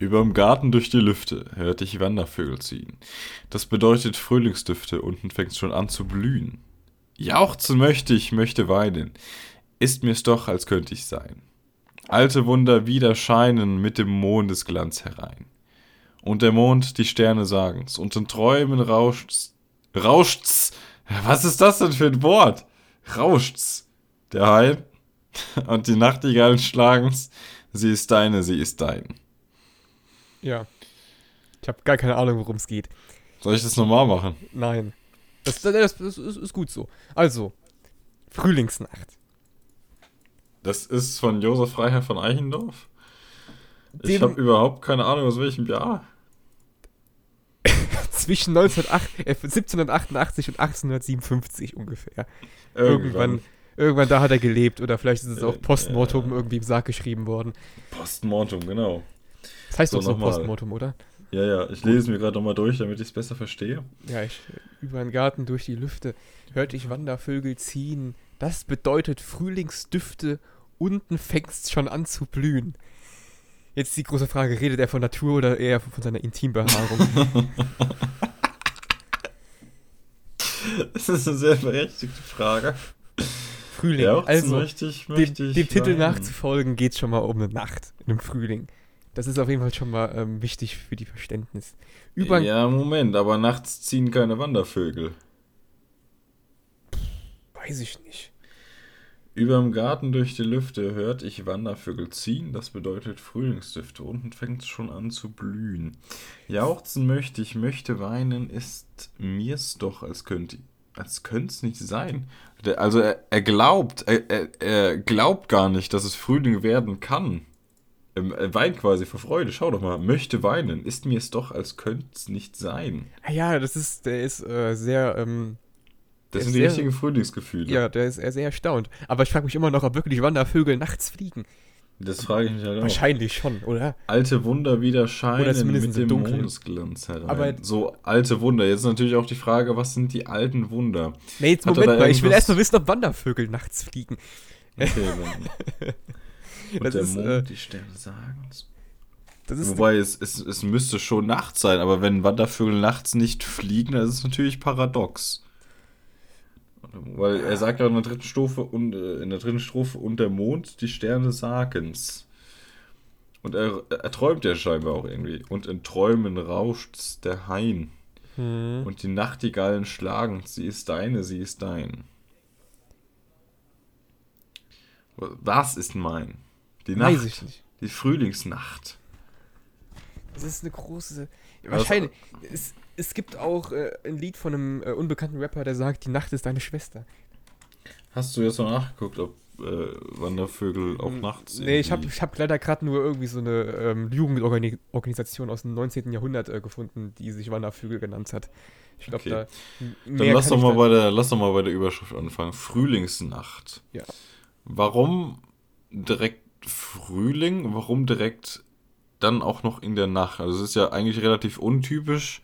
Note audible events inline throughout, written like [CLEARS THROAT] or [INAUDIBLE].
Überm Garten durch die Lüfte hört ich Wandervögel ziehen. Das bedeutet Frühlingsdüfte, unten fängt's schon an zu blühen. Jauchzen möchte ich, möchte weinen. Ist mir's doch, als könnte ich sein. Alte Wunder wieder scheinen mit dem Mondesglanz herein. Und der Mond, die Sterne sagen's, und in Träumen rauscht's, rauscht's. Was ist das denn für ein Wort? Rauscht's. Der Hain [LAUGHS] und die Nachtigallen schlagen's. Sie ist deine, sie ist dein. Ja. Ich habe gar keine Ahnung, worum es geht. Soll ich das nochmal machen? Nein. Das, das, das ist, gut so. Also, Frühlingsnacht. Das ist von Josef Freiherr von Eichendorf. Ich Dem- habe überhaupt keine Ahnung, aus welchem Jahr. [LAUGHS] Zwischen 1908, äh, 1788 und 1857 ungefähr. Irgendwann. Irgendwann da hat er gelebt oder vielleicht ist es auch Äh, Postmortum ja. irgendwie im Sarg geschrieben worden. Postmortem, genau. Das heißt So, doch so nochmal. Postmortum, oder? Ja, ja, ich lese mir gerade nochmal durch, damit ich es besser verstehe. Ja, ich, über den Garten durch die Lüfte hört ich Wandervögel ziehen. Das bedeutet Frühlingsdüfte, unten fängt's schon an zu blühen. Jetzt die große Frage, redet er von Natur oder eher von seiner Intimbehaarung? [LAUGHS] Das ist eine sehr berechtigte Frage. Frühling, Ja, also ich, dem, dem Titel nachzufolgen geht schon mal um eine Nacht im Frühling. Das ist auf jeden Fall schon mal ähm, wichtig für die Verständnis. Über Ja, Moment, aber nachts ziehen keine Wandervögel. weiß ich nicht. Überm Garten durch die Lüfte hört ich Wandervögel ziehen, das bedeutet Frühlingsdüfte. Unten fängt es schon an zu blühen. Jauchzen möchte ich, möchte weinen, ist mir's doch, als könnte als könnte es nicht sein. Also er, er glaubt, er, er, er glaubt gar nicht, dass es Frühling werden kann. Ähm, Er weint quasi vor Freude. Schau doch mal, möchte weinen, ist mir's doch, als könnte es nicht sein. Ah ja, das ist, der ist äh, sehr, ähm, Das sind die sehr- richtigen Frühlingsgefühle. ja, der ist er sehr erstaunt. Aber ich frage mich immer noch, ob wirklich Wandervögel nachts fliegen. Das frage ich mich halt auch. Wahrscheinlich schon, oder? Alte Wunder wieder scheinen Oder mit dem Dunkeln. Mondesglanz herein. Aber- so alte Wunder. Jetzt ist natürlich auch die Frage, was sind die alten Wunder? Nee, jetzt Hat Moment mal, ich will irgendwas- erst mal wissen, ob Wandervögel nachts fliegen. Okay, dann. [LAUGHS] Das der ist, Mond, äh, die Sterne sagen's. Das ist Wobei es, es, es müsste schon nachts sein, aber wenn Wandervögel nachts nicht fliegen, dann ist es natürlich paradox. Weil er sagt ja in der dritten Strophe und äh, in der dritten Strophe und der Mond, die Sterne sagen's. Und er, er träumt ja scheinbar auch irgendwie. Und in Träumen rauscht's der Hain. Hm. Und die Nachtigallen schlagen, sie ist deine, sie ist dein. Was ist mein? Die Nacht. Weiß ich nicht. Die Frühlingsnacht. Das ist eine große. Wahrscheinlich. Es, es gibt auch äh, ein Lied von einem äh, unbekannten Rapper, der sagt, die Nacht ist deine Schwester. Hast du jetzt mal nachgeguckt, ob äh, Wandervögel auch nachts Hm, Nee, ich habe ich hab leider gerade nur irgendwie so eine ähm, Jugendorganisation aus dem 19. Jahrhundert äh, gefunden, die sich Wandervögel genannt hat. Ich glaube, Okay. da. Dann lass doch, mal da- bei der, lass doch mal bei der Überschrift anfangen. Frühlingsnacht. Ja. Warum direkt Frühling? Warum direkt dann auch noch in der Nacht? Also es ist ja eigentlich relativ untypisch,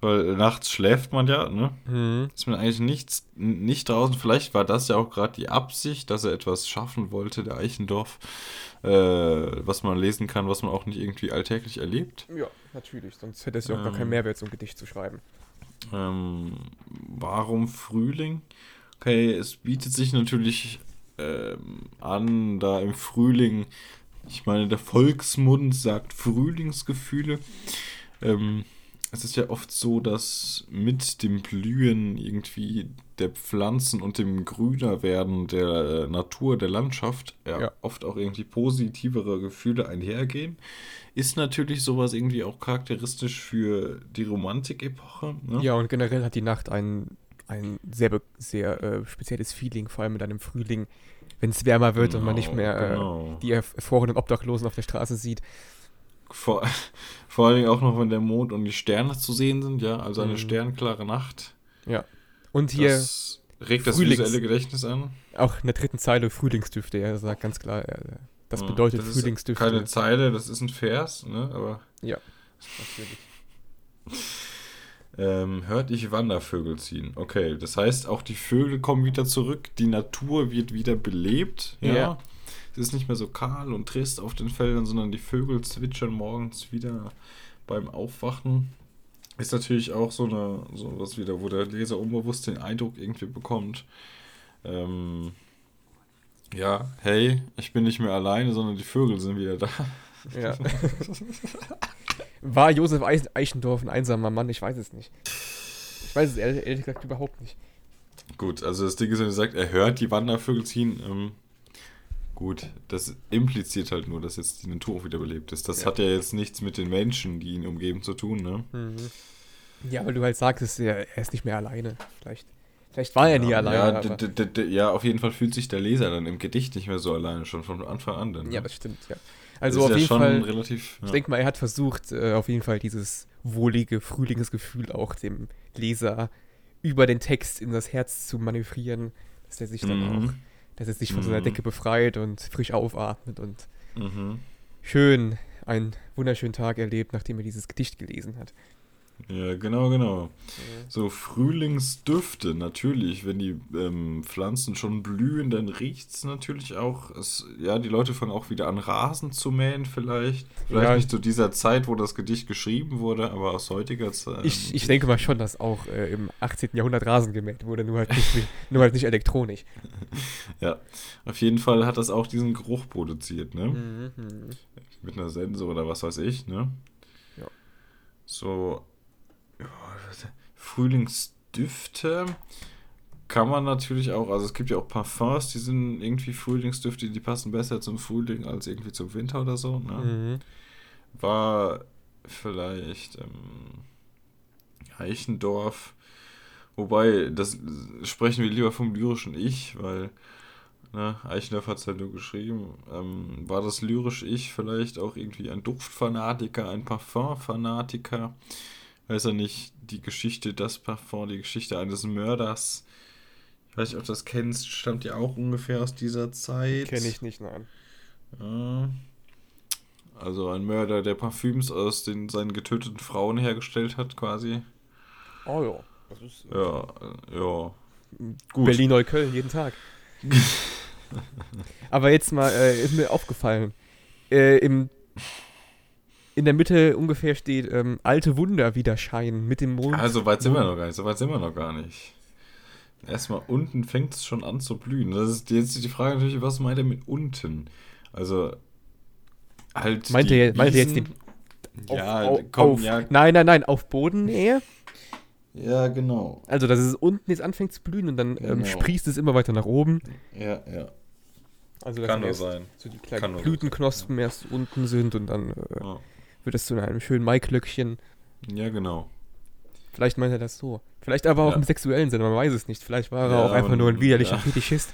weil nachts schläft man ja, ne? Hm. Ist man eigentlich nichts, nicht draußen. Vielleicht war das ja auch gerade die Absicht, dass er etwas schaffen wollte, der Eichendorf, äh, was man lesen kann, was man auch nicht irgendwie alltäglich erlebt. Ja, natürlich. Sonst hätte es ja auch gar keinen Ähm. Mehrwert, so ein Gedicht zu schreiben. Ähm, warum Frühling? Okay, es bietet sich natürlich ähm, an, da im Frühling, ich meine, der Volksmund sagt Frühlingsgefühle. Ähm, es ist ja oft so, dass mit dem Blühen irgendwie der Pflanzen und dem Grünerwerden der äh, Natur, der Landschaft, ja, Ja. oft auch irgendwie positivere Gefühle einhergehen. Ist natürlich sowas irgendwie auch charakteristisch für die Romantik-Epoche. Ne? Ja, und generell hat die Nacht ein, ein sehr, sehr äh, spezielles Feeling, vor allem mit einem Frühling, wenn es wärmer wird und man nicht Genau, mehr genau. äh, die erf- erfrorenen Obdachlosen auf der Straße sieht. Vor, [LAUGHS] vor allen Dingen auch noch, wenn der Mond und die Sterne zu sehen sind, ja, also eine Mhm. sternklare Nacht. Ja. Und hier das regt das Frühlings- visuelle Gedächtnis an. auch in der dritten Zeile Frühlingsdüfte. Er sagt ganz klar, äh, das Ja, bedeutet das ist Frühlingsdüfte. Keine Zeile, das ist ein Vers, ne, aber Natürlich. [LAUGHS] ähm, hört ich Wandervögel ziehen. Okay, das heißt, auch die Vögel kommen wieder zurück, die Natur wird wieder belebt, ja. Ja. es ist nicht mehr so kahl und trist auf den Feldern, sondern die Vögel zwitschern morgens wieder beim Aufwachen. Ist natürlich auch so eine, so was wieder, wo der Leser unbewusst den Eindruck irgendwie bekommt, ähm, ja, hey, ich bin nicht mehr alleine, sondern die Vögel sind wieder da. Ja. [LAUGHS] [LAUGHS] War Josef Eichendorf ein einsamer Mann? Ich weiß es nicht. Ich weiß es ehrlich, ehrlich gesagt überhaupt nicht. Gut, also das Ding ist, wenn er sagt, er hört die Wandervögel ziehen, ähm, gut, das impliziert halt nur, dass jetzt die Natur auch wieder belebt ist. Das Ja. hat ja jetzt nichts mit den Menschen, die ihn umgeben, zu tun, ne? Ja, weil du halt sagtest, er, er ist nicht mehr alleine. Vielleicht, vielleicht war er nie ja, alleine. Ja, ja, auf jeden Fall fühlt sich der Leser dann im Gedicht nicht mehr so alleine, schon von Anfang an. Dann, ne? ja, das stimmt, ja. Also auf ja jeden Fall, relativ. ich Ja. denke mal, er hat versucht, äh, auf jeden Fall dieses wohlige Frühlingsgefühl auch dem Leser über den Text in das Herz zu manövrieren, dass er sich dann auch, Mhm. dass er sich von seiner Mhm. Decke befreit und frisch aufatmet und Mhm. schön einen wunderschönen Tag erlebt, nachdem er dieses Gedicht gelesen hat. Ja, genau, genau. So Frühlingsdüfte, natürlich, wenn die ähm, Pflanzen schon blühen, dann riecht es natürlich auch. Es, ja, die Leute fangen auch wieder an, Rasen zu mähen, vielleicht. Vielleicht Ja. nicht zu dieser Zeit, wo das Gedicht geschrieben wurde, aber aus heutiger Zeit. Ich, ich denke mal schon, dass auch äh, im 18. Jahrhundert Rasen gemäht wurde, nur halt nicht, nur halt nicht elektronisch. [LAUGHS] Ja, auf jeden Fall hat das auch diesen Geruch produziert, ne? Mhm. Mit einer Sense oder was weiß ich, ne? Ja. So, ja, Frühlingsdüfte kann man natürlich auch, also es gibt ja auch Parfums, die sind irgendwie Frühlingsdüfte, die passen besser zum Frühling als irgendwie zum Winter oder so, ne? Mhm. War vielleicht ähm, Eichendorf, wobei, das sprechen wir lieber vom lyrischen Ich, weil ne, Eichendorf hat es halt nur geschrieben. Ähm, war das lyrische Ich vielleicht auch irgendwie ein Duftfanatiker, ein Parfumfanatiker? Weiß er nicht, die Geschichte, das Parfum, die Geschichte eines Mörders. Ich weiß nicht, ob du das kennst, stammt ja auch ungefähr aus dieser Zeit. Kenne ich nicht, nein. Ja. Also ein Mörder, der Parfüms aus den seinen getöteten Frauen hergestellt hat, quasi. Oh ja. Das ist Ja, äh, ja. Gut. Berlin-Neukölln jeden Tag. [LAUGHS] Aber jetzt mal, äh, ist mir aufgefallen. Äh, im, in der Mitte ungefähr steht ähm, alte Wunder wieder scheinen mit dem Mond. Also weit sind wir noch gar nicht, so weit sind wir noch gar nicht. Erstmal unten fängt es schon an zu blühen. Das ist jetzt die Frage natürlich, was meint er mit unten? Also halt. Meint er- meint er jetzt Auf- Ja, au- komm, auf, ja, Nein, nein, nein, auf Bodennähe. ja, genau. Also, dass es unten jetzt anfängt zu blühen und dann ähm, Genau. sprießt es immer weiter nach oben. Ja, ja. Also, dass Kann nur sein. So die Kann kleinen Blütenknospen erst unten sind und dann äh, Ja, wird es zu einem schönen Maiklöckchen. ja genau. Vielleicht meint er das so. Vielleicht aber auch Ja. im sexuellen Sinne, man weiß es nicht. Vielleicht war er Ja, auch einfach nur ein widerlicher ja. Fetischist.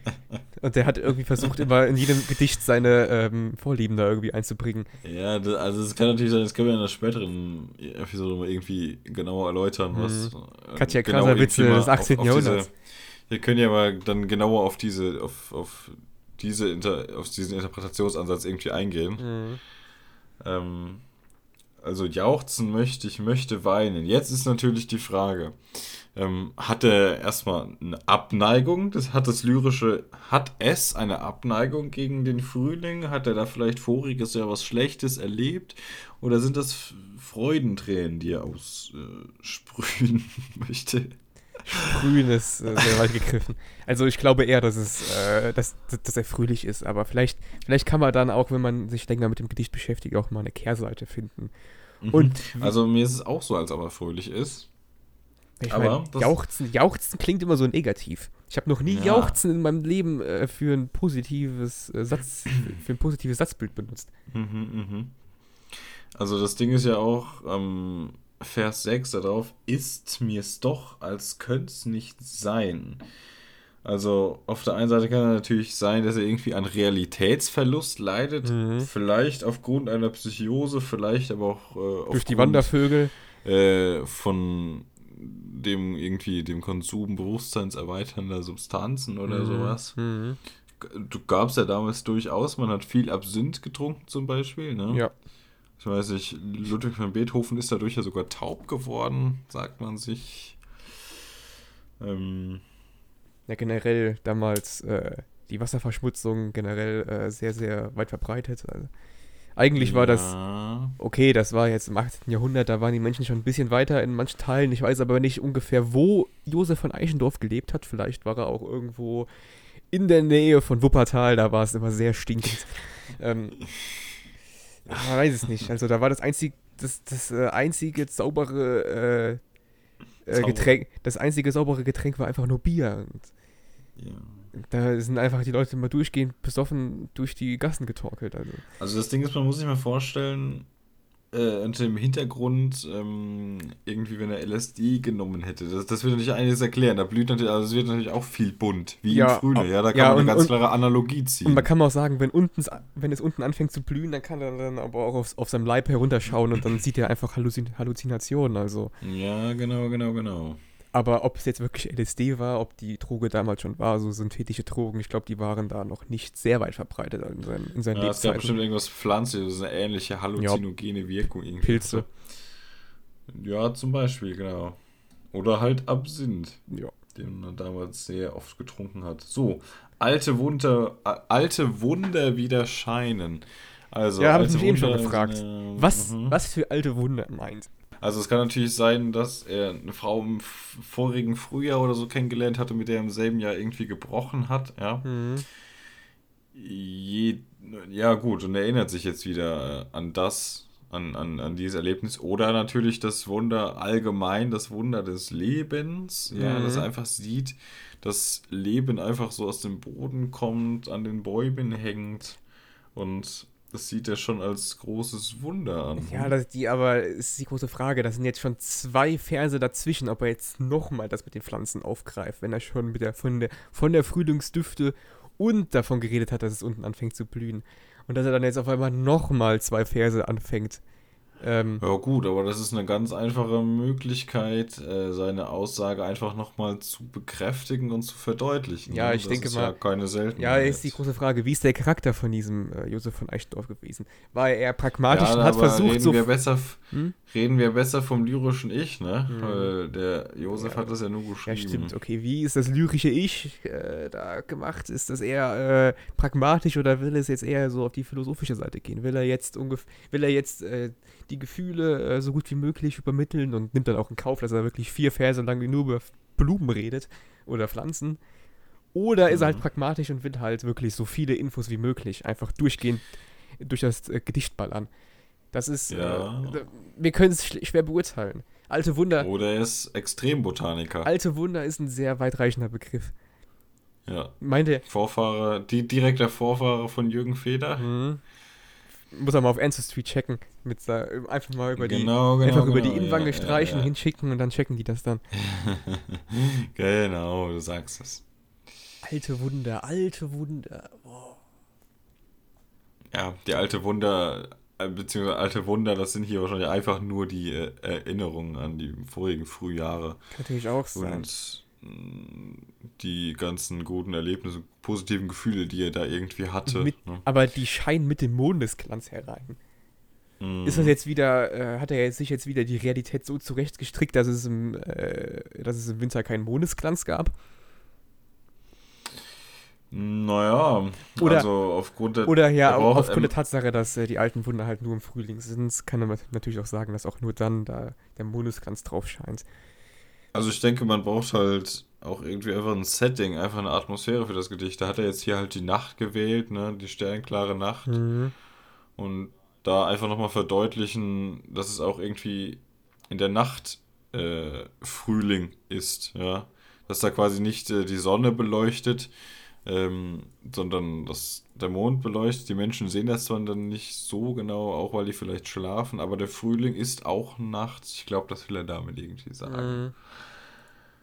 [LAUGHS] Und der hat irgendwie versucht, immer in jedem Gedicht seine ähm, Vorlieben da irgendwie einzubringen. Ja, das, also es kann natürlich sein, das können wir in der späteren Episode mal irgendwie genauer erläutern, was äh, Katja genau Krasavice mal des 18. Jahrhunderts. Wir können ja mal dann genauer auf diese, auf, auf diese Inter, auf diesen Interpretationsansatz irgendwie eingehen. Mhm. Ähm, also jauchzen möchte ich, möchte weinen. Jetzt ist natürlich die Frage, ähm, hat er erstmal eine Abneigung? Das hat das lyrische, hat es eine Abneigung gegen den Frühling? Hat er da vielleicht voriges Jahr was Schlechtes erlebt? Oder sind das Freudentränen, die er aussprühen [LAUGHS] möchte? Grün ist äh, sehr weit gegriffen. Also ich glaube eher, dass es, äh, dass, dass er fröhlich ist, aber vielleicht, vielleicht kann man dann auch, wenn man sich länger mit dem Gedicht beschäftigt, auch mal eine Kehrseite finden. Und Also mir ist es auch so, als ob er fröhlich ist. ich aber mein, jauchzen, jauchzen klingt immer so negativ. Ich habe noch nie Ja. jauchzen in meinem Leben äh, für ein positives äh, Satz, für ein positives Satzbild benutzt. Mhm, mhm. Also das Ding ist ja auch, ähm, Vers 6 darauf, ist mir's doch, als könnt's nicht sein. Also auf der einen Seite kann er natürlich sein, dass er irgendwie an Realitätsverlust leidet, Mhm. vielleicht aufgrund einer Psychose, vielleicht aber auch äh, Durch die aufgrund, Wandervögel. äh, von dem irgendwie dem Konsum bewusstseinserweiternder Substanzen oder Mhm. sowas. Mhm. Du gab's ja damals durchaus, man hat viel Absinth getrunken zum Beispiel, ne? Ja. Ich weiß nicht, Ludwig van Beethoven ist dadurch ja sogar taub geworden, sagt man sich. Ähm, Ja, generell damals äh, die Wasserverschmutzung generell äh, sehr, sehr weit verbreitet. Also, eigentlich war das okay, das war jetzt im 18. Jahrhundert, da waren die Menschen schon ein bisschen weiter in manchen Teilen. Ich weiß aber nicht ungefähr, wo Josef von Eichendorff gelebt hat. Vielleicht war er auch irgendwo in der Nähe von Wuppertal, da war es immer sehr stinkend. [LAUGHS] ähm, ach, man weiß es nicht. Also da war das einzig, das, das äh, einzige saubere äh, äh. Getränk, das einzige saubere Getränk war einfach nur Bier. Und Ja. da sind einfach die Leute mal durchgehend besoffen durch die Gassen getorkelt. Also. Also das Ding ist, man muss sich mal vorstellen, äh, unter dem Hintergrund, ähm, irgendwie, wenn er LSD genommen hätte. Das, das wird natürlich einiges erklären. Da blüht natürlich, also es wird natürlich auch viel bunt, wie Ja, im Frühling. Ja, da kann ja, man und- eine ganz und- klare Analogie ziehen. Und man kann auch sagen, wenn, unten, wenn es unten anfängt zu blühen, dann kann er dann aber auch auf, auf seinem Leib herunterschauen und dann sieht er einfach Halluzin Halluzinationen. Also. ja, genau, genau, genau. Aber ob es jetzt wirklich LSD war, ob die Droge damals schon war, so synthetische Drogen, ich glaube, die waren da noch nicht sehr weit verbreitet in seinen, in seinen Ja, es gab bestimmt irgendwas Pflanzliches, eine ähnliche halluzinogene Wirkung. Irgendwie. Pilze. Ja, zum Beispiel, genau. Oder halt Absinth. Ja. den man damals sehr oft getrunken hat. So, alte Wunder, alte Wunder wieder scheinen. Also, Ja, habe ich mich eben schon gefragt. sind, äh, Was, mhm. was für alte Wunder meint? Also es kann natürlich sein, dass er eine Frau im vorigen Frühjahr oder so kennengelernt hatte, mit der er im selben Jahr irgendwie gebrochen hat, ja. Mhm. Je, ja gut, und erinnert sich jetzt wieder äh, an das, an, an, an dieses Erlebnis. Oder natürlich das Wunder allgemein, das Wunder des Lebens, ja, Mhm. dass er einfach sieht, dass Leben einfach so aus dem Boden kommt, an den Bäumen hängt und das sieht er schon als großes Wunder an. Ja, das, die, aber ist die große Frage. Das sind jetzt schon zwei Verse dazwischen, ob er jetzt nochmal das mit den Pflanzen aufgreift, wenn er schon mit der, von, der, von der Frühlingsdüfte und davon geredet hat, dass es unten anfängt zu blühen. Und dass er dann jetzt auf einmal nochmal zwei Verse anfängt. Ähm, Ja gut, aber das ist eine ganz einfache Möglichkeit, äh, seine Aussage einfach nochmal zu bekräftigen und zu verdeutlichen. Ja, ne? ich das denke ist mal- Ja, keine Seltenheit. ja, ist die große Frage, wie ist der Charakter von diesem äh, Josef von Eichendorff gewesen? War er pragmatisch ja, und hat versucht, reden so. Wir besser, Hm? Reden wir besser vom lyrischen Ich, ne? Hm. Weil der Josef Ja. hat das ja nur geschrieben. Ja, stimmt. Okay, wie ist das lyrische Ich äh, da gemacht? Ist das eher äh, pragmatisch oder will es jetzt eher so auf die philosophische Seite gehen? Will er jetzt ungef will er jetzt äh, die Gefühle äh, so gut wie möglich übermitteln und nimmt dann auch in Kauf, dass er wirklich vier Verse lang nur über Blumen redet oder Pflanzen? Oder ist er halt Mhm. pragmatisch und will halt wirklich so viele Infos wie möglich einfach durchgehend durch das äh, Gedicht ballern? Das ist, Ja. äh, wir können es schwer beurteilen. Alte Wunder, Oder er ist Extrembotaniker. alte Wunder ist ein sehr weitreichender Begriff. Ja. Meint er, Vorfahre, die direkter Vorfahre von Jürgen Feder. Mhm. Muss er mal auf Ancestry checken. Mit, einfach mal über die, genau, genau. einfach über die genau, Innenwange ja, streichen, ja, ja. hinschicken und dann checken die das dann. [LAUGHS] genau, du sagst es. Alte Wunder, alte Wunder. Boah. Ja, die alte Wunder, äh, beziehungsweise alte Wunder, das sind hier wahrscheinlich einfach nur die äh, Erinnerungen an die vorigen Frühjahre Kann natürlich auch sein. und die ganzen guten Erlebnisse, positiven Gefühle, die er da irgendwie hatte. Mit, ne? aber die scheinen mit dem Mondesglanz herein. Mhm. Ist das jetzt wieder, äh, hat er jetzt sich jetzt wieder die Realität so zurechtgestrickt, dass es im, äh, dass es im Winter keinen Mondesglanz gab? Naja, Oder- also aufgrund der. Oder ja, braucht- aufgrund ähm, der Tatsache, dass äh, die alten Wunder halt nur im Frühling sind, kann man natürlich auch sagen, dass auch nur dann da der Mondesglanz drauf scheint. Also ich denke, man braucht halt auch irgendwie einfach ein Setting, einfach eine Atmosphäre für das Gedicht. Da hat er jetzt hier halt die Nacht gewählt, ne, die sternklare Nacht. Mhm. Und da einfach nochmal verdeutlichen, dass es auch irgendwie in der Nacht äh, Frühling ist, ja. Dass da quasi nicht äh, die Sonne beleuchtet, ähm, sondern dass der Mond beleuchtet. Die Menschen sehen das zwar dann nicht so genau, auch weil die vielleicht schlafen, aber der Frühling ist auch nachts. Ich glaube, das will er damit irgendwie sagen. Mhm.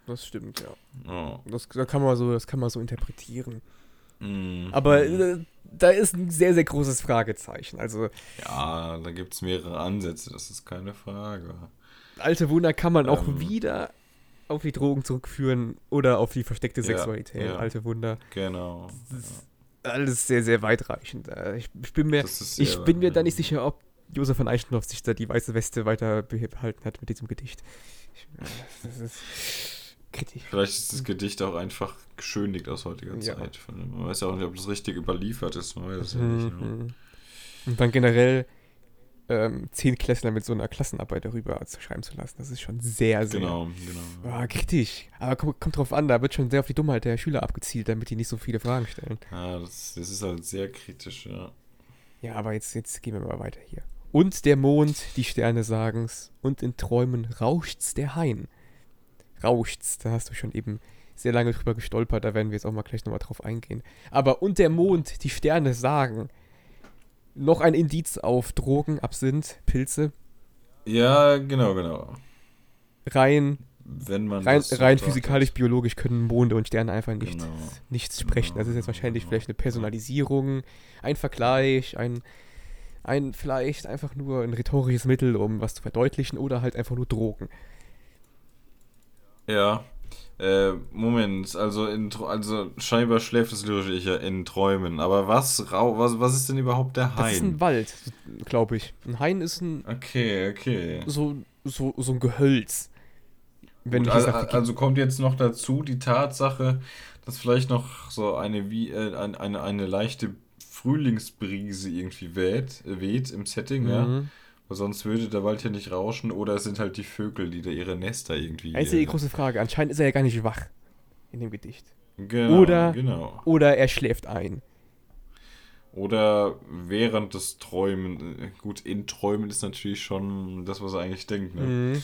Das stimmt, ja. Ja. Das, das, kann man so, das kann man so interpretieren. Mhm. Aber äh, da ist ein sehr, sehr großes Fragezeichen. Also, Ja, da gibt es mehrere Ansätze, das ist keine Frage. alte Wunder kann man auch Ähm. wieder auf die Drogen zurückführen oder auf die versteckte Ja, Sexualität. ja. Alte Wunder. Genau. Das ist alles sehr, sehr weitreichend. Äh, Ich, ich bin mir, ich bin mir da nicht sicher, ob Josef von Eichendorff sich da die weiße Weste weiter behalten hat mit diesem Gedicht. Ich, äh, das ist, kritisch. Vielleicht ist das Gedicht auch einfach geschönigt aus heutiger Ja. Zeit. Man weiß ja auch nicht, ob das richtig überliefert ist. Man weiß es ja nicht. Ne? Mhm. Und dann generell ähm, zehn Klässler mit so einer Klassenarbeit darüber zu schreiben zu lassen, das ist schon sehr, sehr Genau, genau. ah, kritisch. Aber kommt, kommt drauf an, da wird schon sehr auf die Dummheit der Schüler abgezielt, damit die nicht so viele Fragen stellen. Ja, das, das ist halt sehr kritisch, ja. Ja, aber jetzt, jetzt gehen wir mal weiter hier. Und der Mond, die Sterne sagen's, und in Träumen rauscht's der Hain. Rauscht's, da hast du schon eben sehr lange drüber gestolpert, da werden wir jetzt auch mal gleich nochmal drauf eingehen. Aber und der Mond, die Sterne sagen. Noch ein Indiz auf Drogen, Absinth, Pilze. Ja, genau, genau. Rein, Wenn man rein, so rein betrachtet. physikalisch-biologisch können Monde und Sterne einfach nicht, Genau. nichts sprechen. Das ist jetzt Genau, wahrscheinlich genau. vielleicht eine Personalisierung, ein Vergleich, ein, ein vielleicht einfach nur ein rhetorisches Mittel, um was zu verdeutlichen oder halt einfach nur Drogen. Ja. Äh, Moment, also in also scheinbar schläft das lyrische Ich ja in Träumen. Aber was rau was, was ist denn überhaupt der Das ist ein Hain? Wald, glaube ich. Ein Hain ist ein Okay, okay. so, so, so ein Gehölz. Wenn Gut, ich es al- auf die- also kommt jetzt noch dazu die Tatsache, dass vielleicht noch so eine wie äh, ein- eine, eine leichte Frühlingsbrise irgendwie weht, äh, weht im Setting, ja. Mhm. Weil sonst würde der Wald ja nicht rauschen oder es sind halt die Vögel, die da ihre Nester irgendwie. Das ist ja die äh, große Frage. Anscheinend ist er ja gar nicht wach in dem Gedicht. genau, oder- genau. Oder er schläft ein. Oder während des Träumen. äh, Gut, in Träumen ist natürlich schon das, was er eigentlich denkt, ne? Mhm.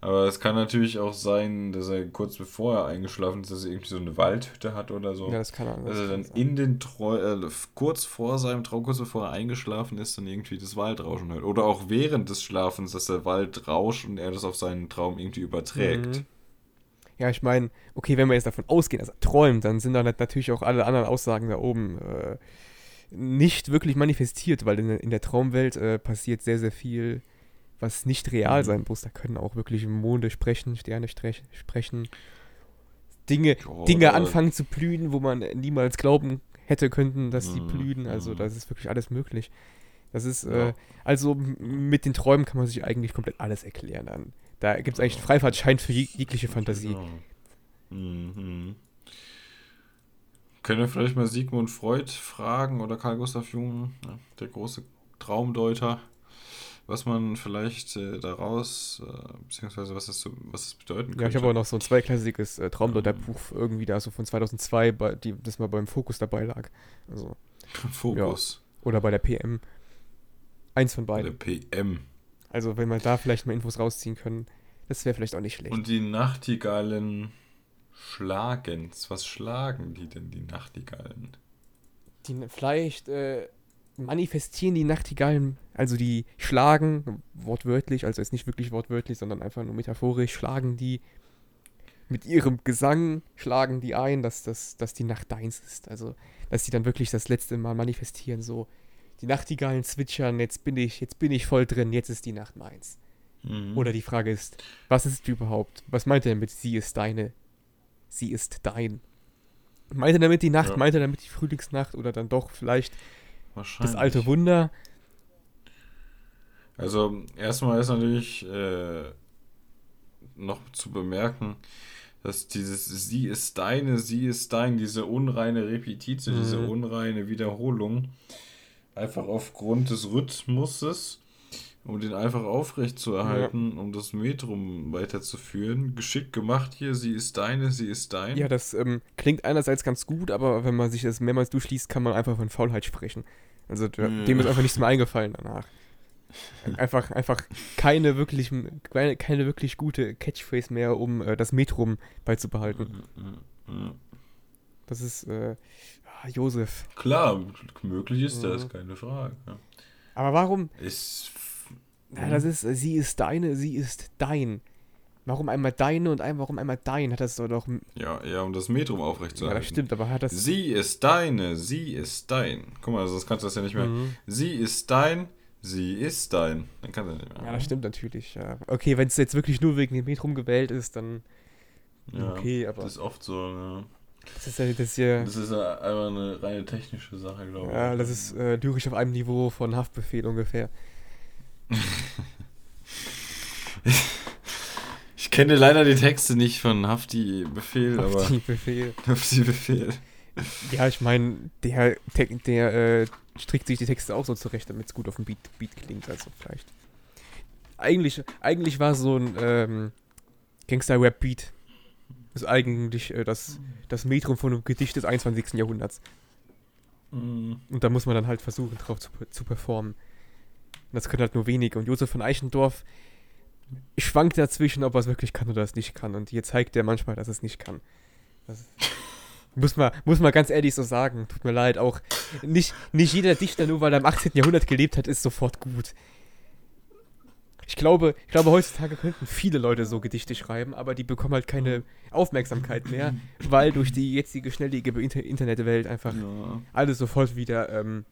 Aber es kann natürlich auch sein, dass er kurz bevor er eingeschlafen ist, dass er irgendwie so eine Waldhütte hat oder so. Ja, das kann. Das dass er dann in den Trau äh, kurz vor seinem Traum, kurz bevor er eingeschlafen ist, dann irgendwie das Waldrauschen hört. Oder auch während des Schlafens, dass der Wald rauscht und er das auf seinen Traum irgendwie überträgt. Mhm. Ja, ich meine, okay, wenn wir jetzt davon ausgehen, dass er träumt, dann sind da nat- natürlich auch alle anderen Aussagen da oben äh, nicht wirklich manifestiert, weil in, der- in der Traumwelt äh, passiert sehr, sehr viel, was nicht real Mhm. sein muss. Da können auch wirklich Monde sprechen, Sterne sprechen, Dinge, Ja, Dinge anfangen zu blühen, wo man niemals glauben hätte könnten, dass die Mhm, blühen. Also mhm. das ist wirklich alles möglich. Das ist, Ja. äh, also mit den Träumen kann man sich eigentlich komplett alles erklären dann. Da gibt es eigentlich einen Freifahrtschein für jeg- jegliche Fantasie. Genau. Mhm. Können wir vielleicht mal Sigmund Freud fragen oder Carl Gustav Jung, ja, der große Traumdeuter, was man vielleicht äh, daraus, äh, beziehungsweise was es, so, was es bedeuten könnte. Ja, ich habe auch noch so ein zweiklassiges äh, Traumdeuterbuch irgendwie da so von 2002, bei, die, das mal beim Fokus dabei lag. Also, Fokus. oder bei der PM. Eins von Bei der beiden. PM. Also, wenn wir da vielleicht mal Infos rausziehen können, das wäre vielleicht auch nicht schlecht. Und die Nachtigallen schlagen's. Was schlagen die denn, die Nachtigallen? die, vielleicht äh, manifestieren die Nachtigallen, also die schlagen, wortwörtlich, also jetzt nicht wirklich wortwörtlich, sondern einfach nur metaphorisch, schlagen die mit ihrem Gesang, schlagen die ein, dass, das, dass die Nacht deins ist. Also, dass die dann wirklich das letzte Mal manifestieren, so, die Nachtigallen zwitschern, jetzt bin ich, jetzt bin ich voll drin, jetzt ist die Nacht meins. Mhm. Oder die Frage ist, was ist überhaupt? Was meint er damit, sie ist deine? Sie ist dein. Meint er damit die Nacht? Ja. Meint er damit die Frühlingsnacht? Oder dann doch vielleicht Wahrscheinlich. das alte Wunder? Also erstmal ist natürlich äh, noch zu bemerken, dass dieses Sie ist deine, sie ist dein, diese unreine Repetitio, Mhm. diese unreine Wiederholung, einfach aufgrund des Rhythmuses, um den einfach aufrecht zu erhalten, um das Metrum weiterzuführen. Geschickt gemacht hier, sie ist deine, sie ist dein. Ja, das ähm, klingt einerseits ganz gut, aber wenn man sich das mehrmals durchliest, kann man einfach von Faulheit sprechen. Also der, Ja. dem ist einfach nichts mehr eingefallen danach. Einfach, einfach keine wirklich, keine, keine wirklich gute Catchphrase mehr, um äh, das Metrum beizubehalten. Das ist, äh, ah, Josef. Klar, möglich ist das, Mhm. keine Frage. Ja. Aber warum? Ist. Ja, das ist, sie ist deine, sie ist dein. Warum einmal deine und ein, warum einmal dein? Hat das doch. Ja, ja, um das Metrum Ja, aufrechtzuerhalten. das stimmt, aber hat das. Sie ist deine, sie ist dein. Guck mal, sonst kannst du das ja nicht mehr. Mhm. Sie ist dein, sie ist dein. Dann kannst du nicht mehr. Ja, das stimmt natürlich. Ja. Okay, wenn es jetzt wirklich nur wegen dem Metrum gewählt ist, dann. Ja, okay, aber- Das ist oft so. Ja. Das ist ja das ja. Das ist ja einfach eine reine technische Sache, glaube ich. Ja, das ist äh, lyrisch auf einem Niveau von Haftbefehl ungefähr. Ich, kenne leider die Texte nicht von Hafti Befehl, aber. Hafti Befehl. [LAUGHS] Hafti Befehl. Ja, ich meine, der, der, der äh, strickt sich die Texte auch so zurecht, damit es gut auf dem Beat, Beat klingt, also vielleicht. Eigentlich, eigentlich war so ein ähm, Gangster-Rap-Beat ist eigentlich äh, das, das Metrum von einem Gedicht des 21. Jahrhunderts. Mhm. Und da muss man dann halt versuchen, drauf zu, zu performen. Und das können halt nur wenige. Und Josef von Eichendorf schwankt dazwischen, ob er es wirklich kann oder es nicht kann. Und hier zeigt er manchmal, dass es nicht kann. Das [LAUGHS] muss man, muss man ganz ehrlich so sagen. Tut mir leid, auch nicht, nicht jeder Dichter, nur weil er im 18. Jahrhundert gelebt hat, ist sofort gut. Ich glaube, ich glaube, heutzutage könnten viele Leute so Gedichte schreiben, aber die bekommen halt keine Aufmerksamkeit mehr, [LAUGHS] weil durch die jetzige schnelllebige Inter Internetwelt einfach Ja. alles sofort wieder ähm,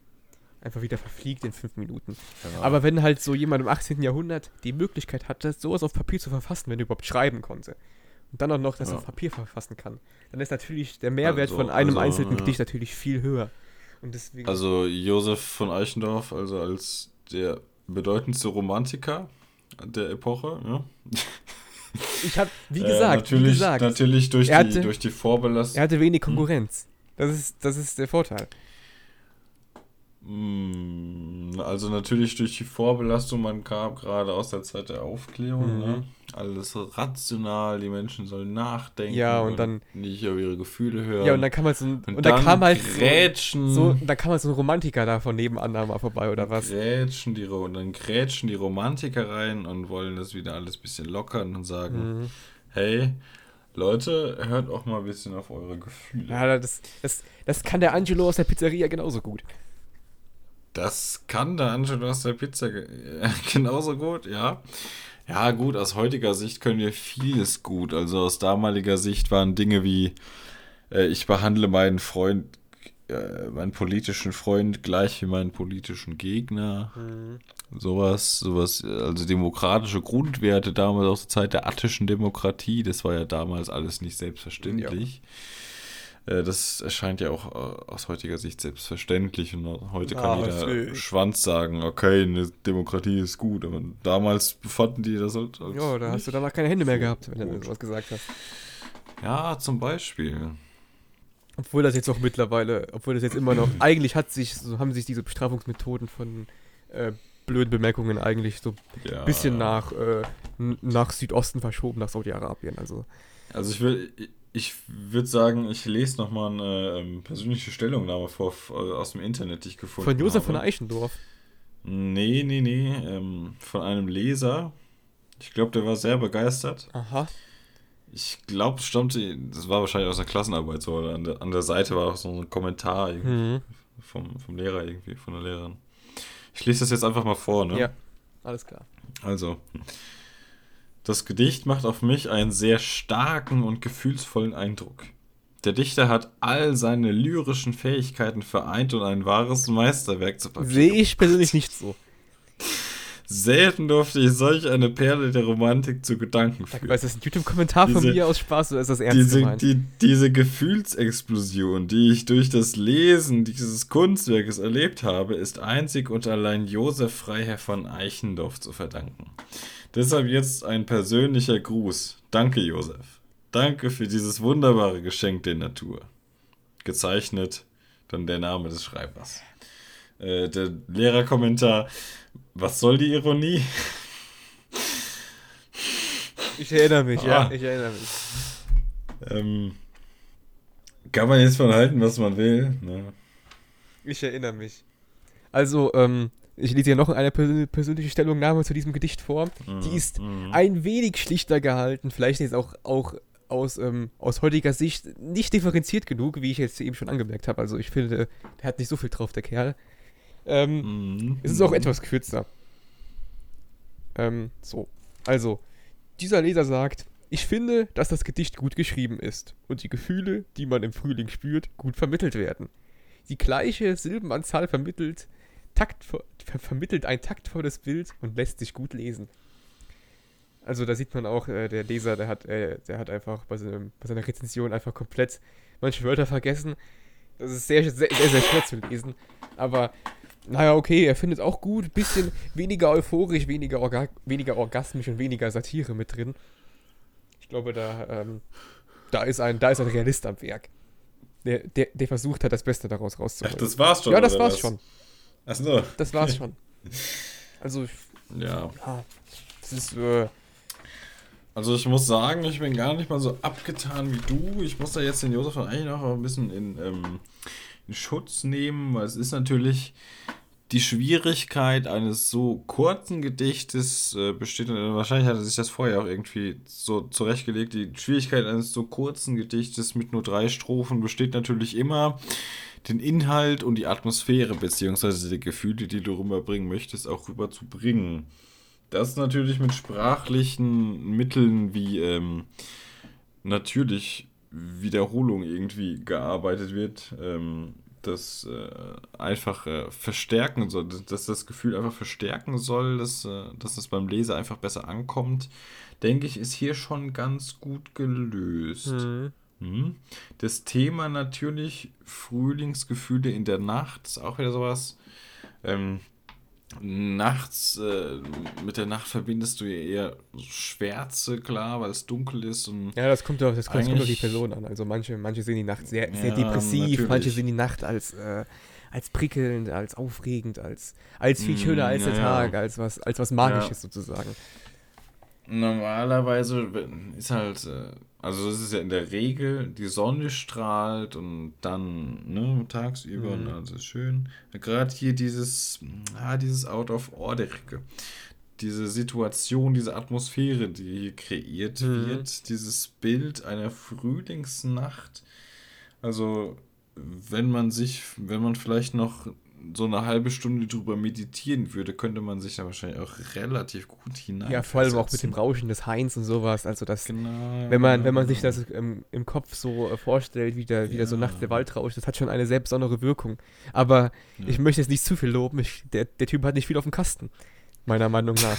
einfach wieder verfliegt in fünf Minuten. Ja. Aber wenn halt so jemand im 18. Jahrhundert die Möglichkeit hatte, sowas auf Papier zu verfassen, wenn er überhaupt schreiben konnte, und dann auch noch das Ja. auf Papier verfassen kann, dann ist natürlich der Mehrwert Also- von einem also, einzelnen ja. Gedicht natürlich viel höher. Und deswegen. Also Josef von Eichendorff, also als der bedeutendste Romantiker der Epoche, ja. ich habe, wie Äh, gesagt, natürlich, wie gesagt, natürlich durch, die, hatte- durch die Vorbelastung. er hatte wenig Konkurrenz. Das ist, das ist der Vorteil. Mm, Also natürlich durch die Vorbelastung, man kam gerade aus der Zeit der Aufklärung, Mhm. ne? alles rational, die Menschen sollen nachdenken Ja, und dann- nicht auf ihre Gefühle hören. Ja, und dann kam halt so ein, Und und, dann dann kam halt Grätschen. so, so, dann kam halt so ein Romantiker da von nebenan da mal vorbei oder was. Grätschen die, und dann grätschen die Romantiker rein und wollen das wieder alles ein bisschen lockern und sagen, Mhm. hey, Leute, hört auch mal ein bisschen auf eure Gefühle. Ja, das, das, das kann der Angelo aus der Pizzeria genauso gut. Das kann der Angelo aus der Pizza ge- [LAUGHS] genauso gut, ja. Ja, gut, aus heutiger Sicht können wir vieles gut. Also aus damaliger Sicht waren Dinge wie, äh, ich behandle meinen Freund, äh, meinen politischen Freund gleich wie meinen politischen Gegner. Sowas, sowas, äh, also demokratische Grundwerte damals aus der Zeit der attischen Demokratie, das war ja damals alles nicht selbstverständlich. Äh, Das erscheint ja auch äh, aus heutiger Sicht selbstverständlich und heute kann Ah, jeder. Schwanz sagen, okay, eine Demokratie ist gut, aber damals befanden die das halt als Ja, da hast du danach keine Hände mehr gehabt, wenn du gut. sowas gesagt hast. Ja, zum Beispiel. Obwohl das jetzt auch mittlerweile, obwohl das jetzt immer noch, [CLEARS THROAT] eigentlich hat sich, so haben sich diese Bestrafungsmethoden von äh, blöden Bemerkungen eigentlich so ein Ja. bisschen nach, äh, nach Südosten verschoben, nach Saudi-Arabien. Also, Also ich will, ich würde sagen, ich lese nochmal eine ähm, persönliche Stellungnahme vor äh, aus dem Internet, die ich gefunden von Josef habe. von Eichendorf. Nee, nee, nee. Ähm, von einem Leser. Ich glaube, der war sehr begeistert. Aha. Ich glaube, es stammte, das war wahrscheinlich aus der Klassenarbeit so. Oder an, der, an der Seite war auch so ein Kommentar irgendwie Mhm. vom, vom Lehrer irgendwie, von der Lehrerin. Ich lese das jetzt einfach mal vor, ne? Ja, alles klar. Also, das Gedicht macht auf mich einen sehr starken und gefühlsvollen Eindruck. Der Dichter hat all seine lyrischen Fähigkeiten vereint und ein wahres Meisterwerk zu Papier Sehe ich persönlich nicht so. Selten durfte ich solch eine Perle der Romantik zu Gedanken führen. ist das ein YouTube-Kommentar von mir aus Spaß oder ist das ernst Diese, gemeint? die, diese Gefühlsexplosion, die ich durch das Lesen dieses Kunstwerkes erlebt habe, ist einzig und allein Josef Freiherr von Eichendorff zu verdanken. Deshalb jetzt ein persönlicher Gruß. Danke, Josef. Danke für dieses wunderbare Geschenk der Natur. Gezeichnet dann der Name des Schreibers. Äh, der Lehrerkommentar. Was soll die Ironie? Ich erinnere mich, ja, Ah. ich erinnere mich. Ähm, kann man jetzt von halten, was man will. Ne? Ich erinnere mich. Also, ähm, ich lese hier noch eine persö- persönliche Stellungnahme zu diesem Gedicht vor. Die ist Mhm. ein wenig schlichter gehalten, vielleicht jetzt auch, auch aus, ähm, aus heutiger Sicht nicht differenziert genug, wie ich jetzt eben schon angemerkt habe. Also ich finde, der hat nicht so viel drauf, der Kerl. Ähm, Mhm. es ist auch etwas kürzer. Ähm, so. Also, dieser Leser sagt, ich finde, dass das Gedicht gut geschrieben ist und die Gefühle, die man im Frühling spürt, gut vermittelt werden. Die gleiche Silbenanzahl vermittelt, taktvo ver vermittelt ein taktvolles Bild und lässt sich gut lesen. Also da sieht man auch, äh, der Leser, der hat, äh, der hat einfach bei, seinem, bei seiner Rezension einfach komplett manche Wörter vergessen. Das ist sehr, sehr, sehr, sehr schwer zu lesen. Aber naja, okay, er findet auch gut, bisschen weniger euphorisch, weniger, orga weniger orgasmisch und weniger Satire mit drin. Ich glaube, da, ähm, da, ist ein, da ist ein Realist am Werk. Der, der, der versucht hat, das Beste daraus rauszuholen. Ach, das war's schon. ja, das war's was? schon. Ach so. Das war's [LAUGHS] schon. Also, ich- Ja. ja, das ist, äh, Also ich muss sagen, ich bin gar nicht mal so abgetan wie du. Ich muss da jetzt den Josef eigentlich noch ein bisschen in, ähm, in Schutz nehmen, weil es ist natürlich die Schwierigkeit eines so kurzen Gedichtes äh, besteht, wahrscheinlich hat er sich das vorher auch irgendwie so zurechtgelegt, die Schwierigkeit eines so kurzen Gedichtes mit nur drei Strophen besteht natürlich immer, den Inhalt und die Atmosphäre beziehungsweise die Gefühle, die du rüberbringen möchtest, auch rüberzubringen. Das natürlich mit sprachlichen Mitteln wie ähm, natürlich Wiederholung irgendwie gearbeitet wird, ähm, das äh, einfach äh, verstärken soll, dass das Gefühl einfach verstärken soll, dass, äh, dass es beim Leser einfach besser ankommt, denke ich, ist hier schon ganz gut gelöst. hm. Mhm. Das Thema natürlich Frühlingsgefühle in der Nacht ist auch wieder sowas. Ähm, nachts, äh, mit der Nacht verbindest du ja eher Schwärze, klar, weil es dunkel ist und Ja, das kommt doch, das kommt, auf die Person an. Also manche, manche sehen die Nacht sehr, sehr Ja, depressiv, natürlich. manche sehen die Nacht als, äh, als prickelnd, als aufregend, als, als viel Mm, schöner als ja, der. Tag, als was, als was Magisches sozusagen. Normalerweise ist halt, äh, also es ist ja in der Regel, die Sonne strahlt und dann, ne, tagsüber Mhm. und alles ist schön. Gerade hier dieses, ah, dieses Out of Order, diese Situation, diese Atmosphäre, die hier kreiert Mhm. wird, dieses Bild einer Frühlingsnacht. Also, wenn man sich, wenn man vielleicht noch so eine halbe Stunde drüber meditieren würde, könnte man sich da wahrscheinlich auch relativ gut hinein. Ja, vor allem auch mit dem Rauschen des Hains und sowas. Also das, Genau. wenn man, wenn man sich das ähm, im Kopf so äh, vorstellt, wie der, wie der so Ja. nachts der Wald rauscht, das hat schon eine sehr besondere Wirkung. Aber Ja. ich möchte jetzt nicht zu viel loben. Ich, der, der Typ hat nicht viel auf dem Kasten. Meiner Meinung nach.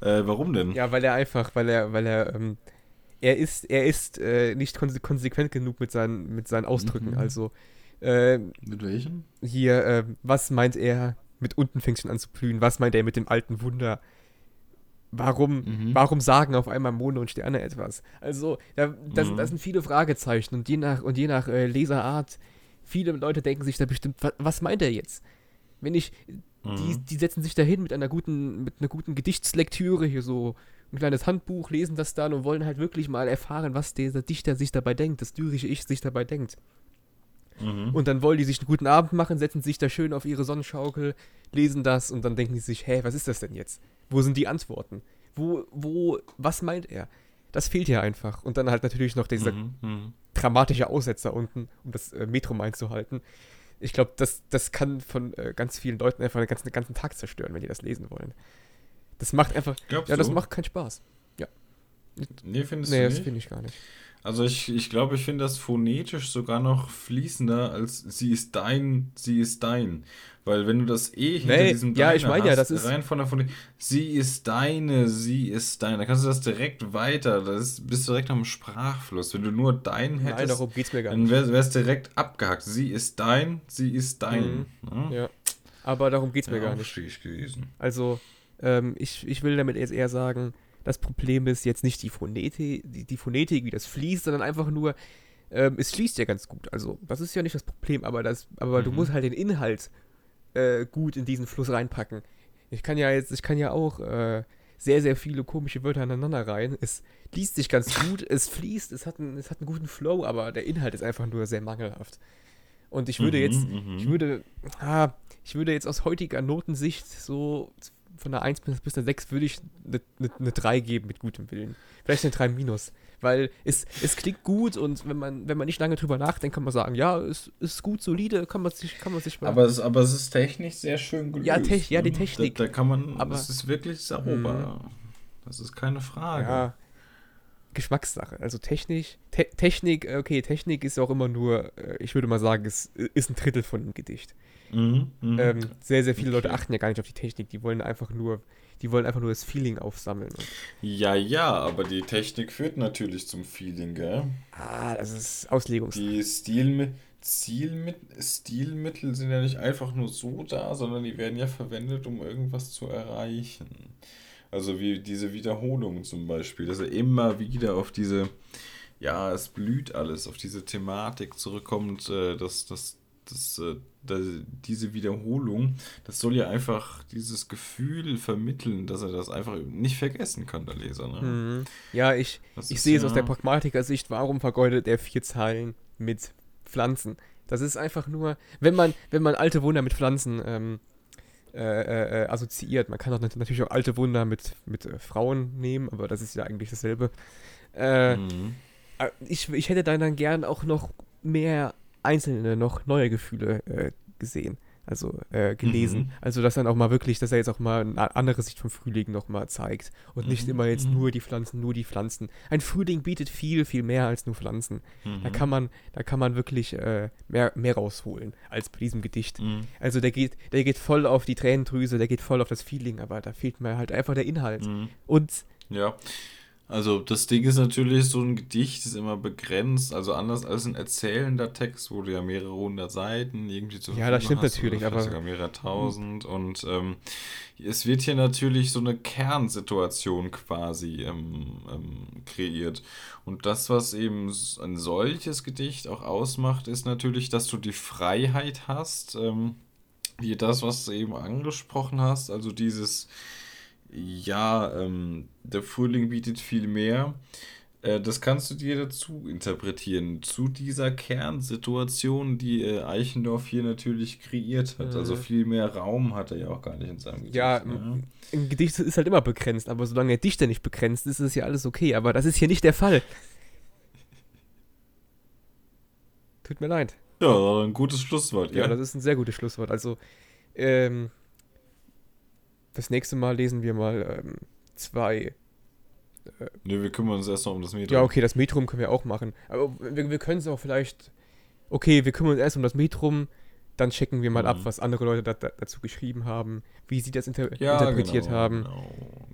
Äh, warum denn? Ja, weil er einfach, weil er, weil er, ähm, er ist, er ist äh, nicht konse konsequent genug mit seinen, mit seinen Ausdrücken. Mhm. Also äh, Mit welchem? hier, äh, was meint er mit unten fängt schon an zu blühen? Was meint er mit dem alten Wunder? Warum, Mhm. warum sagen auf einmal Monde und Sterne etwas? Also, da, das, Mhm. das sind viele Fragezeichen und je nach, und je nach äh, Leserart, viele Leute denken sich da bestimmt, was, was meint er jetzt? Wenn ich, die, Mhm. die setzen sich dahin mit einer guten, mit einer guten Gedichtslektüre, hier so ein kleines Handbuch, lesen das dann und wollen halt wirklich mal erfahren, was dieser Dichter sich dabei denkt, das lyrische Ich sich dabei denkt. Mhm. Und dann wollen die sich einen guten Abend machen, setzen sich da schön auf ihre Sonnenschaukel, lesen das und dann denken die sich, hä, was ist das denn jetzt? Wo sind die Antworten? Wo, wo, was meint er? Das fehlt ja einfach. Und dann halt natürlich noch dieser Mhm. Mhm. dramatische Aussetzer unten, um das äh, Metrum einzuhalten. Ich glaube, das, das kann von äh, ganz vielen Leuten einfach den ganzen, den ganzen Tag zerstören, wenn die das lesen wollen. Das macht einfach, Glaubst ja, das du? macht keinen Spaß. Nee, findest Nee, du das nicht? finde ich gar nicht. Also ich, ich glaube, ich finde das phonetisch sogar noch fließender als sie ist dein, sie ist dein. Weil wenn du das eh hinter Nee, diesem ja, ich Deine meine ja, hast, das ist- rein von der Phonetik, sie ist deine, sie ist dein, dann kannst du das direkt weiter, das ist, bist du direkt am Sprachfluss. Wenn du nur dein Nein, hättest, darum geht es mir gar dann nicht. wäre es direkt abgehackt. Sie ist dein, sie ist dein. Ne? Ja. Aber darum geht es mir Ja, gar nicht. gewesen. Also, ähm, ich, ich will damit jetzt eher sagen, das Problem ist jetzt nicht die Phonetik, die, die Phonetik, wie das fließt, sondern einfach nur, ähm, es fließt ja ganz gut. Also, das ist ja nicht das Problem, aber, das, aber du Mhm. musst halt den Inhalt äh, gut in diesen Fluss reinpacken. Ich kann ja jetzt, ich kann ja auch äh, sehr, sehr viele komische Wörter aneinander rein. Es liest sich ganz gut, es fließt, es hat, einen, es hat einen guten Flow, aber der Inhalt ist einfach nur sehr mangelhaft. Und ich würde Mhm, jetzt, mhm. ich würde, ah, ich würde jetzt aus heutiger Notensicht so von der 1 bis, bis einer 6 würde ich eine, eine, eine 3 geben mit gutem Willen. Vielleicht eine 3 minus. Weil es, es klingt gut und wenn man, wenn man nicht lange drüber nachdenkt, kann man sagen, ja, es ist gut, solide, kann man sich, kann man sich mal. Aber es, aber es ist technisch sehr schön gelöst. Ja, Tech- ja, die ne? Technik. Da, da kann man, Aber- es ist wirklich sauber. Das ist keine Frage. ja, Geschmackssache. Also Technik, Te Technik, okay, Technik ist auch immer nur, äh, ich würde mal sagen, es ist ein Drittel von einem Gedicht. Mhm, mhm. Ähm, sehr, sehr viele Leute Okay. achten ja gar nicht auf die Technik, die wollen einfach nur, die wollen einfach nur das Feeling aufsammeln. Ja, ja, aber die Technik führt natürlich zum Feeling, gell? ah, das ist Auslegungssache. Die Stilmi Stilmit Stilmittel sind ja nicht einfach nur so da, sondern die werden ja verwendet, um irgendwas zu erreichen. Also wie diese Wiederholungen zum Beispiel, dass er immer wieder auf diese, ja, es blüht alles, auf diese Thematik zurückkommt, äh, dass, dass, dass, äh, dass diese Wiederholung, das soll ja einfach dieses Gefühl vermitteln, dass er das einfach nicht vergessen kann, der Leser. Ne? Mhm. Ja, ich, Das ich ist sehe es ja- aus der Pragmatiker-Sicht, warum vergeudet er vier Zeilen mit Pflanzen? Das ist einfach nur, wenn man, wenn man alte Wunder mit Pflanzen ähm, äh, äh, äh, assoziiert, man kann auch nat- natürlich auch alte Wunder mit, mit äh, Frauen nehmen, aber das ist ja eigentlich dasselbe. Äh, Mhm. ich, ich hätte dann, dann gern auch noch mehr einzelne, noch neue Gefühle äh, gesehen. Also äh, gelesen. Mhm. Also dass dann auch mal wirklich, dass er jetzt auch mal eine andere Sicht vom Frühling noch mal zeigt. Und nicht Mhm, immer jetzt mhm. nur die Pflanzen, nur die Pflanzen. Ein Frühling bietet viel, viel mehr als nur Pflanzen. Da Mhm. kann man, da kann man wirklich äh, mehr, mehr rausholen als bei diesem Gedicht. Mhm. Also der geht, der geht voll auf die Tränendrüse, der geht voll auf das Feeling, aber da fehlt mir halt einfach der Inhalt. Mhm. Und Ja, also das Ding ist natürlich, so ein Gedicht ist immer begrenzt, also anders als ein erzählender Text, wo du ja mehrere hundert Seiten irgendwie zu Ja, das stimmt hast, natürlich, aber- sogar mehrere tausend und ähm, es wird hier natürlich so eine Kernsituation quasi ähm, ähm, kreiert. Und das, was eben ein solches Gedicht auch ausmacht, ist natürlich, dass du die Freiheit hast, ähm, wie das, was du eben angesprochen hast, also dieses ja, ähm, der Frühling bietet viel mehr. Äh, das kannst du dir dazu interpretieren, zu dieser Kernsituation, die äh, Eichendorff hier natürlich kreiert hat. Also Mhm. viel mehr Raum hat er ja auch gar nicht in seinem Gedicht. Ja, ne? ein Gedicht ist halt immer begrenzt, aber solange der Dichter nicht begrenzt ist, ist ja alles okay. Aber das ist hier nicht der Fall. Tut mir leid. Ja, ein gutes Schlusswort, Ja, ja. das ist ein sehr gutes Schlusswort. Also, ähm, das nächste Mal lesen wir mal ähm, zwei. Ne, wir kümmern uns erstmal um das Medium. Ja, okay, das Metrum können wir auch machen. Aber wir, wir können es auch vielleicht. Okay, wir kümmern uns erst um das Metrum, dann checken wir mal ab, Mhm. was andere Leute da, da, dazu geschrieben haben, wie sie das inter Ja, interpretiert genau, haben.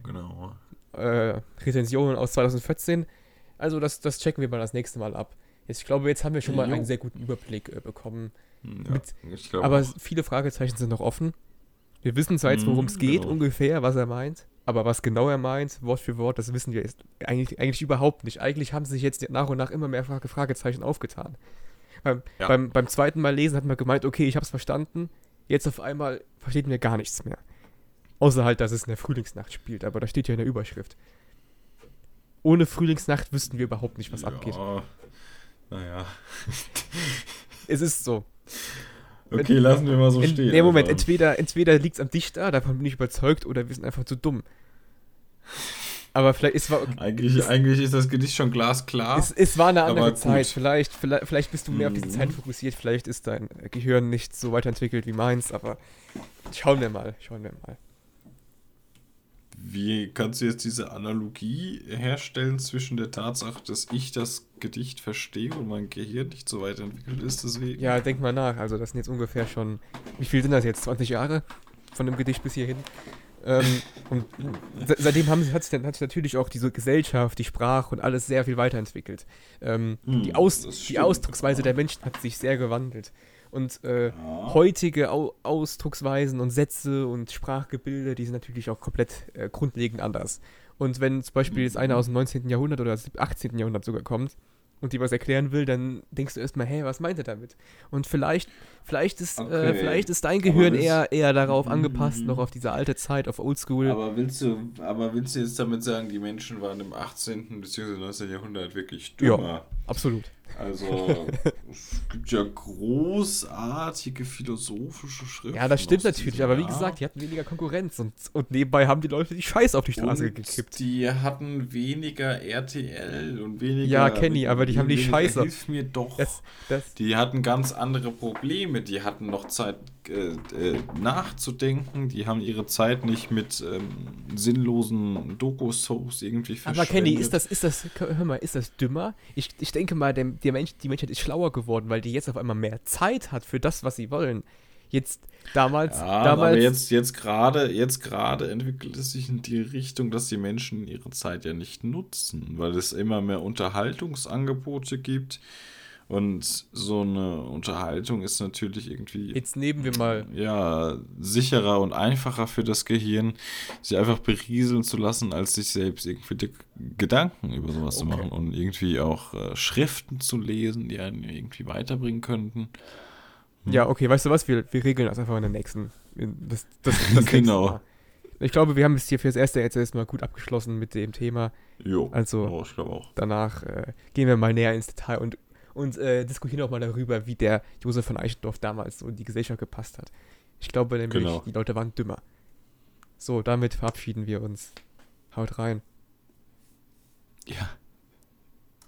Genau, genau. äh, Rezensionen aus 2014. Also das, das checken wir mal das nächste Mal ab. Jetzt, ich glaube, jetzt haben wir schon mal Jo. einen sehr guten Überblick äh, bekommen. Hm, Ja, Mit- aber auch. viele Fragezeichen sind noch offen. Wir wissen zwar jetzt, Mhm, worum es geht, genau. ungefähr, was er meint. Aber was genau er meint, Wort für Wort, das wissen wir jetzt eigentlich, eigentlich überhaupt nicht. Eigentlich haben sich jetzt nach und nach immer mehr Frage- Fragezeichen aufgetan. Beim, Ja. beim, beim zweiten Mal lesen hat man gemeint, okay, ich habe es verstanden. Jetzt auf einmal versteht mir gar nichts mehr. Außer halt, dass es in der Frühlingsnacht spielt. Aber das steht ja in der Überschrift. Ohne Frühlingsnacht wüssten wir überhaupt nicht, was ja, abgeht. Naja. Es ist so. Okay, lassen wir mal so In, stehen. nee, Moment, einfach. entweder, entweder liegt es am Dichter, davon bin ich überzeugt, oder wir sind einfach zu dumm. Aber vielleicht, es war, Eigentlich, Es- eigentlich ist das Gedicht schon glasklar. es, es war eine Aber andere. Zeit. Vielleicht, vielleicht, vielleicht bist du mehr auf diese Mhm. Zeit fokussiert, vielleicht ist dein Gehirn nicht so weiterentwickelt wie meins, aber schauen wir mal, schauen wir mal. Wie kannst du jetzt diese Analogie herstellen zwischen der Tatsache, dass ich das Gedicht verstehe und mein Gehirn nicht so weit entwickelt ist, deswegen? Ja, denk mal nach. Also, das sind jetzt ungefähr schon. Wie viel sind das jetzt? 20 Jahre von dem Gedicht bis hierhin? Ähm, und se seitdem haben, hat, sich hat sich natürlich auch diese Gesellschaft, die Sprache und alles sehr viel weiterentwickelt. Ähm, Hm, die, Aus die Ausdrucksweise der Menschen hat sich sehr gewandelt. Und äh, Ja. heutige Au Ausdrucksweisen und Sätze und Sprachgebilde, die sind natürlich auch komplett äh, grundlegend anders. Und wenn zum Beispiel jetzt einer aus dem 19. Jahrhundert oder 18. Jahrhundert sogar kommt und dir was erklären will, dann denkst du erstmal, hey, was meint er damit? Und vielleicht, vielleicht ist, äh, Okay. vielleicht ist dein Gehirn eher, eher darauf angepasst, Mhm. noch auf diese alte Zeit, auf Oldschool. Aber willst du, aber willst du jetzt damit sagen, die Menschen waren im 18. bzw. 19. Jahrhundert wirklich Ja. Absolut. Also, es gibt ja großartige philosophische Schriften. Ja, das stimmt natürlich, aber wie gesagt, die hatten weniger Konkurrenz und, und nebenbei haben die Leute die Scheiße auf die Straße und gekippt. Die hatten weniger RTL und weniger. Ja, Kenny, aber die haben die Scheiße. Hilf mir doch. Das, das, Die hatten ganz andere Probleme. Die hatten noch Zeit äh, äh, nachzudenken. Die haben ihre Zeit nicht mit ähm, sinnlosen Doku-Soaps irgendwie Aber verschwendet. Kenny, ist das, ist das, hör mal, ist das dümmer? Ich, ich denke mal, der, der Mensch, die Menschheit ist schlauer geworden, weil die jetzt auf einmal mehr Zeit hat für das, was sie wollen. Jetzt, damals, Ja, damals, aber jetzt, jetzt gerade jetzt gerade entwickelt es sich in die Richtung, dass die Menschen ihre Zeit ja nicht nutzen, weil es immer mehr Unterhaltungsangebote gibt Und so eine Unterhaltung ist natürlich irgendwie. Jetzt nehmen wir mal. Ja, sicherer und einfacher für das Gehirn, sich einfach berieseln zu lassen, als sich selbst irgendwie Gedanken über sowas okay. zu machen und irgendwie auch äh, Schriften zu lesen, die einen irgendwie weiterbringen könnten. Hm. Ja, okay, weißt du was? Wir, wir regeln das einfach in der nächsten. Das, das, [LAUGHS] das genau. Ich glaube, wir haben es hier für das erste jetzt erstmal gut abgeschlossen mit dem Thema. Jo, also oh, ich glaube auch. Danach äh, gehen wir mal näher ins Detail und und äh, diskutieren auch mal darüber, wie der Josef von Eichendorf damals so in die Gesellschaft gepasst hat. Ich glaube nämlich, genau. die Leute waren dümmer. So, damit verabschieden wir uns. Haut rein. Ja.